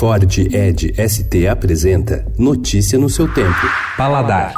Ford Ed ST apresenta Notícia no seu tempo. Paladar.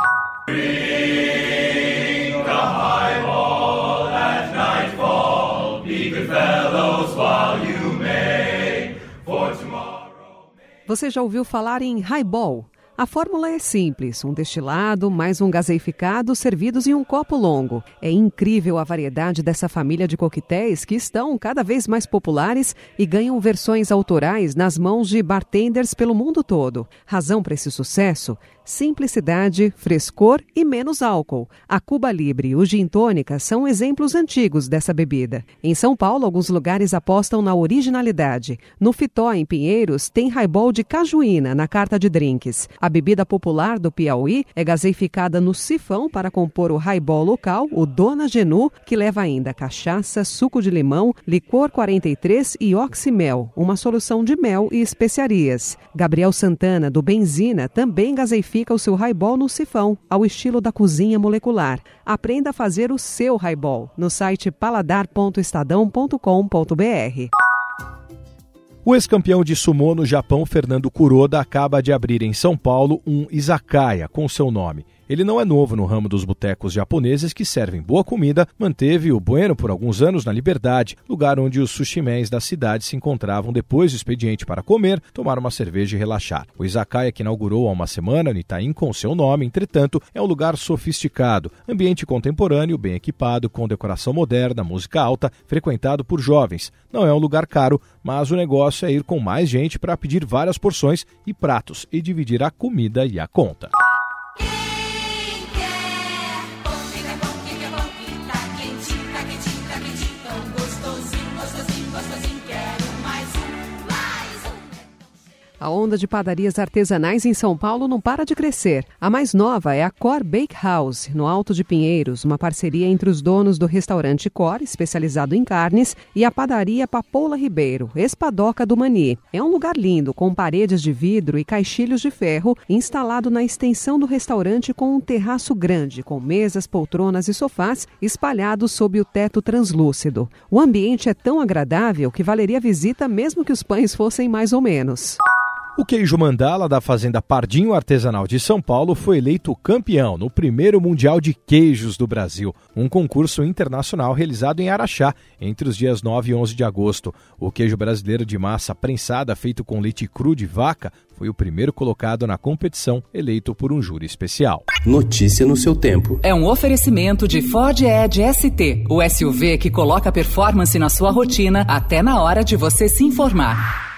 Você já ouviu falar em highball? A fórmula é simples: um destilado mais um gaseificado servidos em um copo longo. É incrível a variedade dessa família de coquetéis que estão cada vez mais populares e ganham versões autorais nas mãos de bartenders pelo mundo todo. Razão para esse sucesso? Simplicidade, frescor e menos álcool. A Cuba Libre e o Gin Tônica são exemplos antigos dessa bebida. Em São Paulo, alguns lugares apostam na originalidade. No Fitó, em Pinheiros, tem highball de cajuína na carta de drinks. A bebida popular do Piauí é gaseificada no sifão para compor o highball local, o Dona Genu, que leva ainda cachaça, suco de limão, licor 43 e oximel, uma solução de mel e especiarias. Gabriel Santana, do Benzina, também gaseifica fica o seu highball no sifão, ao estilo da cozinha molecular. Aprenda a fazer o seu highball no site paladar.estadão.com.br. O ex-campeão de sumô no Japão, Fernando Kuroda, acaba de abrir em São Paulo um izakaya com seu nome. Ele não é novo no ramo dos botecos japoneses que servem boa comida, manteve o Bueno por alguns anos na Liberdade, lugar onde os sushimens da cidade se encontravam depois do expediente para comer, tomar uma cerveja e relaxar. O izakaya que inaugurou há uma semana no Itaim com seu nome, entretanto, é um lugar sofisticado, ambiente contemporâneo, bem equipado, com decoração moderna, música alta, frequentado por jovens. Não é um lugar caro, mas o negócio é ir com mais gente para pedir várias porções e pratos e dividir a comida e a conta. A onda de padarias artesanais em São Paulo não para de crescer. A mais nova é a Cor Bake House, no Alto de Pinheiros, uma parceria entre os donos do restaurante Cor, especializado em carnes, e a padaria Papoula Ribeiro, espadoca do Mani. É um lugar lindo, com paredes de vidro e caixilhos de ferro, instalado na extensão do restaurante com um terraço grande, com mesas, poltronas e sofás espalhados sob o teto translúcido. O ambiente é tão agradável que valeria a visita mesmo que os pães fossem mais ou menos. O queijo mandala da Fazenda Pardinho Artesanal de São Paulo foi eleito campeão no primeiro Mundial de Queijos do Brasil, um concurso internacional realizado em Araxá entre os dias 9 e 11 de agosto. O queijo brasileiro de massa prensada feito com leite cru de vaca foi o primeiro colocado na competição, eleito por um júri especial. Notícia no seu tempo. É um oferecimento de Ford Edge ST, o SUV que coloca performance na sua rotina até na hora de você se informar.